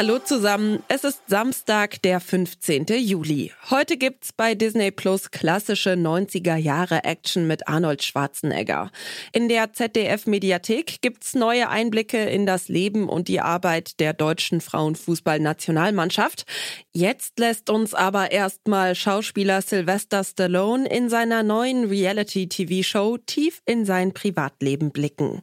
Hallo zusammen, es ist Samstag, der 15. Juli. Heute gibt's bei Disney Plus klassische 90er Jahre Action mit Arnold Schwarzenegger. In der ZDF Mediathek gibt's neue Einblicke in das Leben und die Arbeit der deutschen Frauenfußballnationalmannschaft. Jetzt lässt uns aber erstmal Schauspieler Sylvester Stallone in seiner neuen Reality-TV-Show tief in sein Privatleben blicken.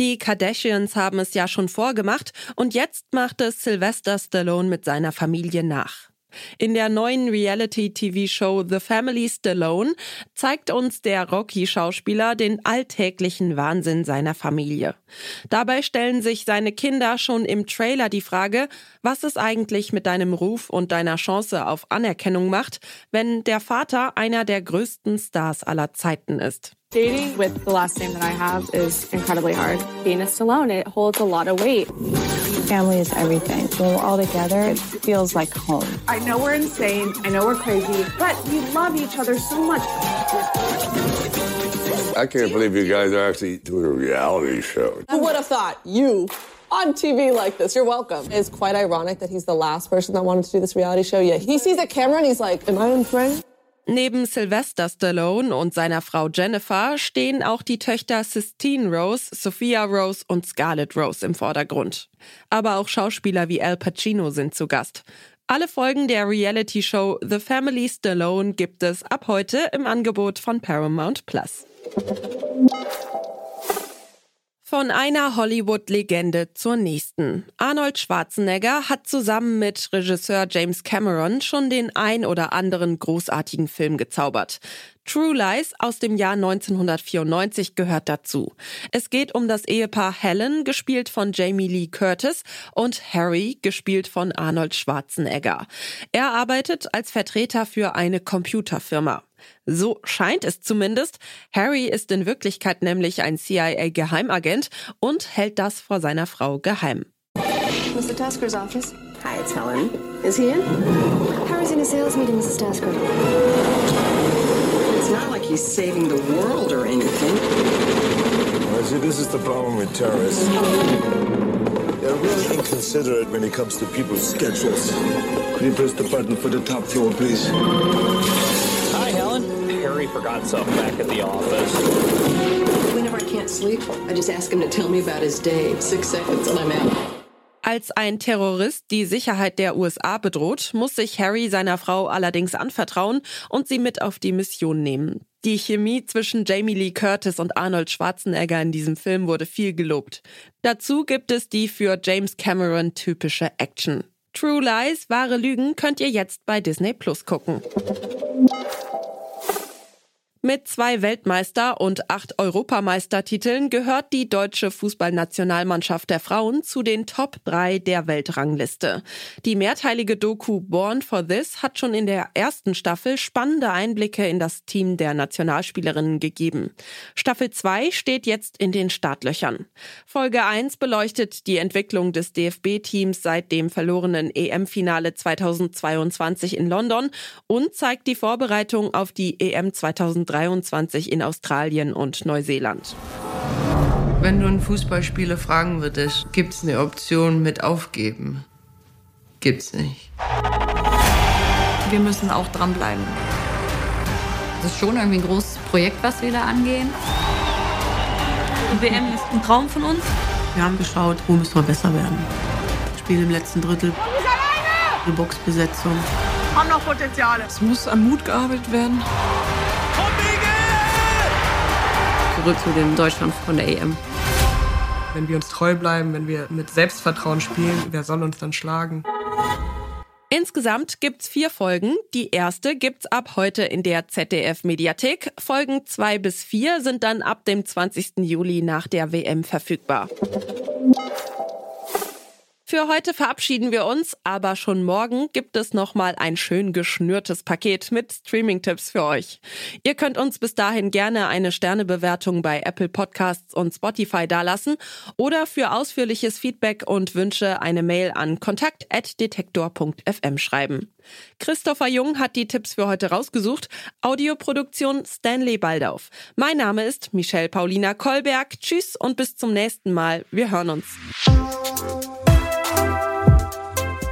Die Kardashians haben es ja schon vorgemacht und jetzt macht es Sylvester Stallone mit seiner Familie nach. In der neuen Reality-TV-Show The Family Stallone zeigt uns der Rocky-Schauspieler den alltäglichen Wahnsinn seiner Familie. Dabei stellen sich seine Kinder schon im Trailer die Frage, was es eigentlich mit deinem Ruf und deiner Chance auf Anerkennung macht, wenn der Vater einer der größten Stars aller Zeiten ist. Dating with the last name that I have is incredibly hard. Being a Stallone, it holds a lot of weight. Family is everything. When we're all together, it feels like home. I know we're insane. I know we're crazy, but we love each other so much. I can't believe you guys are actually doing a reality show. Who would have thought you on TV like this? You're welcome. It's quite ironic that he's the last person that wanted to do this reality show. Yeah, he sees a camera and he's like, Am I on frame? Neben Sylvester Stallone und seiner Frau Jennifer stehen auch die Töchter Sistine Rose, Sophia Rose und Scarlett Rose im Vordergrund. Aber auch Schauspieler wie Al Pacino sind zu Gast. Alle Folgen der Reality-Show The Family Stallone gibt es ab heute im Angebot von Paramount Plus. Von einer Hollywood-Legende zur nächsten. Arnold Schwarzenegger hat zusammen mit Regisseur James Cameron schon den ein oder anderen großartigen Film gezaubert. True Lies aus dem Jahr 1994 gehört dazu. Es geht um das Ehepaar Helen, gespielt von Jamie Lee Curtis, und Harry, gespielt von Arnold Schwarzenegger. Er arbeitet als Vertreter für eine Computerfirma. So scheint es zumindest. Harry ist in Wirklichkeit nämlich ein CIA-Geheimagent und hält das vor seiner Frau geheim. Mr. Tasker's office. Hi, it's Helen. Is he in? Harry's in a sales meeting, Mrs. Tasker. It's not like he's saving the world or anything. Well, see, this is the problem with terrorists. They're really inconsiderate when it comes to people's schedules. Could you press the button for the top floor, please? Hi, Helen. Harry forgot something back at the office. Whenever I can't sleep, I just ask him to tell me about his day. Six seconds and I'm out. Als ein Terrorist die Sicherheit der USA bedroht, muss sich Harry seiner Frau allerdings anvertrauen und sie mit auf die Mission nehmen. Die Chemie zwischen Jamie Lee Curtis und Arnold Schwarzenegger in diesem Film wurde viel gelobt. Dazu gibt es die für James Cameron typische Action. True Lies, wahre Lügen könnt ihr jetzt bei Disney Plus gucken. Mit zwei Weltmeister- und acht Europameistertiteln gehört die deutsche Fußballnationalmannschaft der Frauen zu den Top 3 der Weltrangliste. Die mehrteilige Doku Born for This hat schon in der ersten Staffel spannende Einblicke in das Team der Nationalspielerinnen gegeben. Staffel 2 steht jetzt in den Startlöchern. Folge 1 beleuchtet die Entwicklung des DFB-Teams seit dem verlorenen EM-Finale 2022 in London und zeigt die Vorbereitung auf die EM 2023 23 in Australien und Neuseeland. Wenn du einen Fußballspieler fragen würdest, gibt es eine Option mit aufgeben? Gibt's nicht. Wir müssen auch dranbleiben. Das ist schon irgendwie ein großes Projekt, was wir da angehen. Die WM ist ein Traum von uns. Wir haben geschaut, wo müssen wir besser werden. Spiel im letzten Drittel. Die Boxbesetzung. Haben noch Potenziale. Es muss an Mut gearbeitet werden. Zurück zu dem Deutschland von der EM. Wenn wir uns treu bleiben, wenn wir mit Selbstvertrauen spielen, wer soll uns dann schlagen? Insgesamt gibt's vier Folgen. Die erste gibt's ab heute in der ZDF Mediathek. Folgen zwei bis vier sind dann ab dem 20. Juli nach der WM verfügbar. Für heute verabschieden wir uns, aber schon morgen gibt es nochmal ein schön geschnürtes Paket mit Streaming-Tipps für euch. Ihr könnt uns bis dahin gerne eine Sternebewertung bei Apple Podcasts und Spotify dalassen oder für ausführliches Feedback und Wünsche eine Mail an kontakt.detektor.fm schreiben. Christopher Jung hat die Tipps für heute rausgesucht. Audioproduktion Stanley Baldauf. Mein Name ist Michelle Paulina Kolberg. Tschüss und bis zum nächsten Mal. Wir hören uns.